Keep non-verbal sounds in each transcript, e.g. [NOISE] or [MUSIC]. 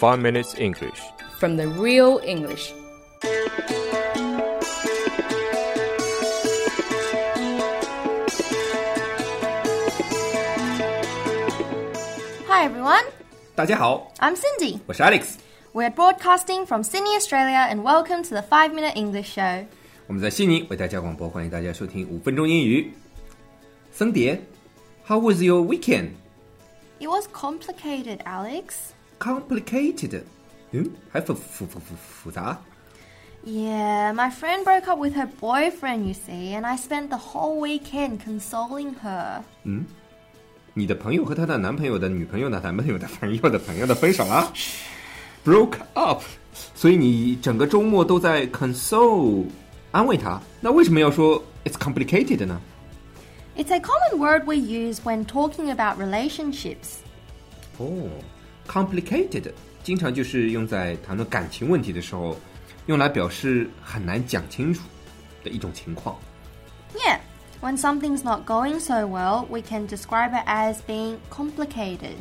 5 Minutes English. from the real English. Hi everyone, 大家好， I'm Cindy. 我是 Alex， We're broadcasting from Sydney, Australia, and welcome to the 5 Minute English Show. 我们在悉尼为大家广播，欢迎大家收听五分钟英语。森碟，How was your weekend? It was complicated, Alex. Complicated，嗯，还复复复复复杂。 Yeah, my friend broke up with her boyfriend, you see, and I spent the whole weekend consoling her. 你的朋友和她的男朋友的女朋友的男朋友的朋友的朋友的分手了，broke up，所以你整个周末都在 console 安慰她。那为什么要说 it's complicated 呢？ It's a common word we use when talking about relationships. 哦 ，complicated 经常就是用在谈论感情问题的时候，用来表示很难讲清楚的一种情况。 Yeah, when something's not going so well, we can describe it as being complicated.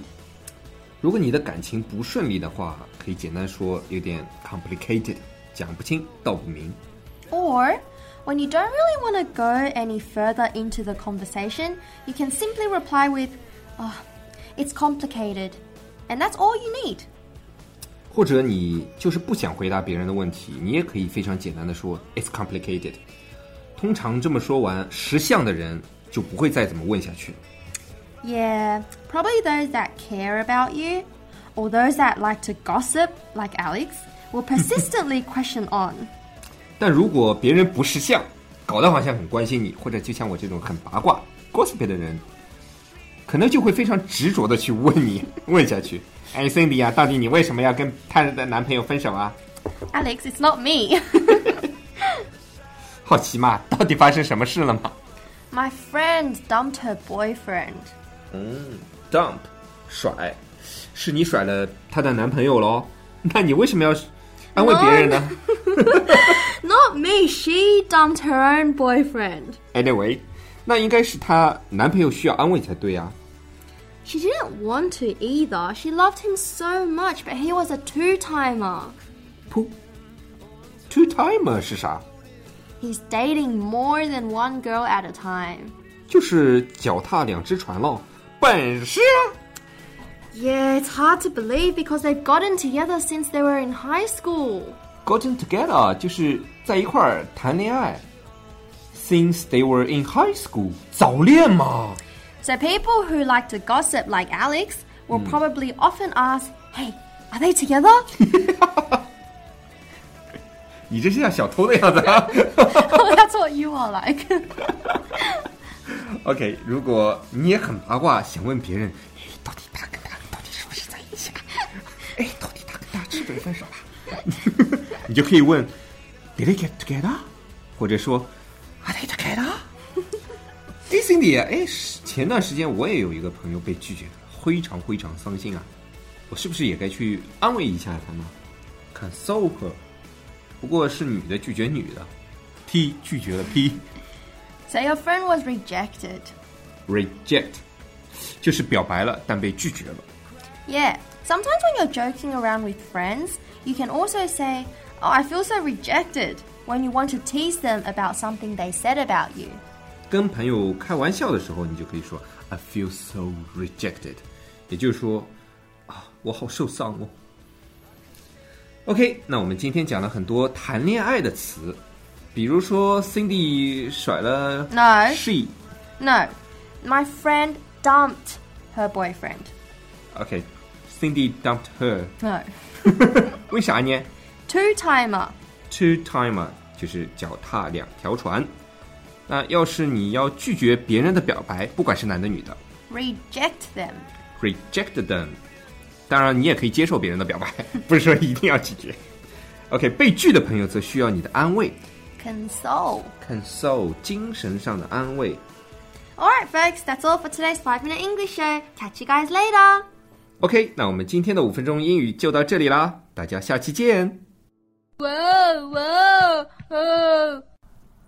如果你的感情不顺利的话，可以简单说有点 complicated，讲不清道不明。 Or, when you don't really want to go any further into the conversation, you can simply reply with, oh, it's complicated. And that's all you need. 或者你就是不想回答别人的问题，你也可以非常简单的说 it's complicated。通常这么说完，识相的人就不会再怎么问下去。 Yeah, probably those that care about you, or those that like to gossip, like Alex, will persistently question [LAUGHS] on. 但如果别人不识相，搞得好像很关心你，或者就像我这种很八卦 gossip 的人， 可能就会非常执着的去问你问下去。哎，Cindy 啊，到底你为什么要跟他的男朋友分手啊？ Alex, it's not me. 好奇嘛，到底发生什么事了吗 My friend dumped her boyfriend. ？Dump，甩，是你甩了她的男朋友喽？那你为什么要安慰别人呢 Not me, she dumped her own boyfriend. ？Anyway，那应该是她男朋友需要安慰才对啊。 She didn't want to either. She loved him so much, but he was a two timer. 噗，two timer 是啥？ He's dating more than one girl at a time. 就是脚踏两只船喽，本事啊！ Yeah, it's hard to believe because they've gotten together since they were in high school. Gotten together 就是在一块儿谈恋爱。Since they were in high school，早恋嘛。 So people who like to gossip like Alex will probably often ask, "Hey, are they together?" [LAUGHS] 你这是像小偷的样子啊。 [LAUGHS] oh, that's what you are like. [LAUGHS] OK，如果你也很八卦，想问别人，哎，到底他跟他到底是不是在一起啊？哎，到底他跟他是不是分手了？你就可以问，Did they get together？或者说，Are they together？哎，Cindy，哎，是 前段时间我也有一个朋友被拒绝了，非常非常伤心啊。我是不是也该去安慰一下他呢？Console her。不过是女的拒绝女的，T 拒绝了 P。 so your [LAUGHS] friend was rejected. reject，就是表白了但被拒绝了。 Yeah. Sometimes when you're joking around with friends, you can also say, "Oh, I feel so rejected." When you want to tease them about something they said about you. 跟朋友开玩笑的时候，你就可以说 I feel so rejected，也就是说啊，我好受伤哦。OK，那我们今天讲了很多谈恋爱的词，比如说 Cindy 甩了 No she。 No, my friend dumped her boyfriend. OK，Cindy、dumped her， No. 为啥呢 Two timer. [LAUGHS] ？Two timer 就是脚踏两条船。 那要是你要拒绝别人的表白，不管是男的女的， Reject them. reject them。当然，你也可以接受别人的表白，不是说一定要拒绝。OK，被拒的朋友则需要你的安慰 Console. ，console，精神上的安慰。 Alright, [LAUGHS] folks, that's all for today's 5 Minute English Show. Catch you guys later. OK，那我们今天的五分钟英语就到这里啦，大家下期见。 Whoa, whoa, whoa.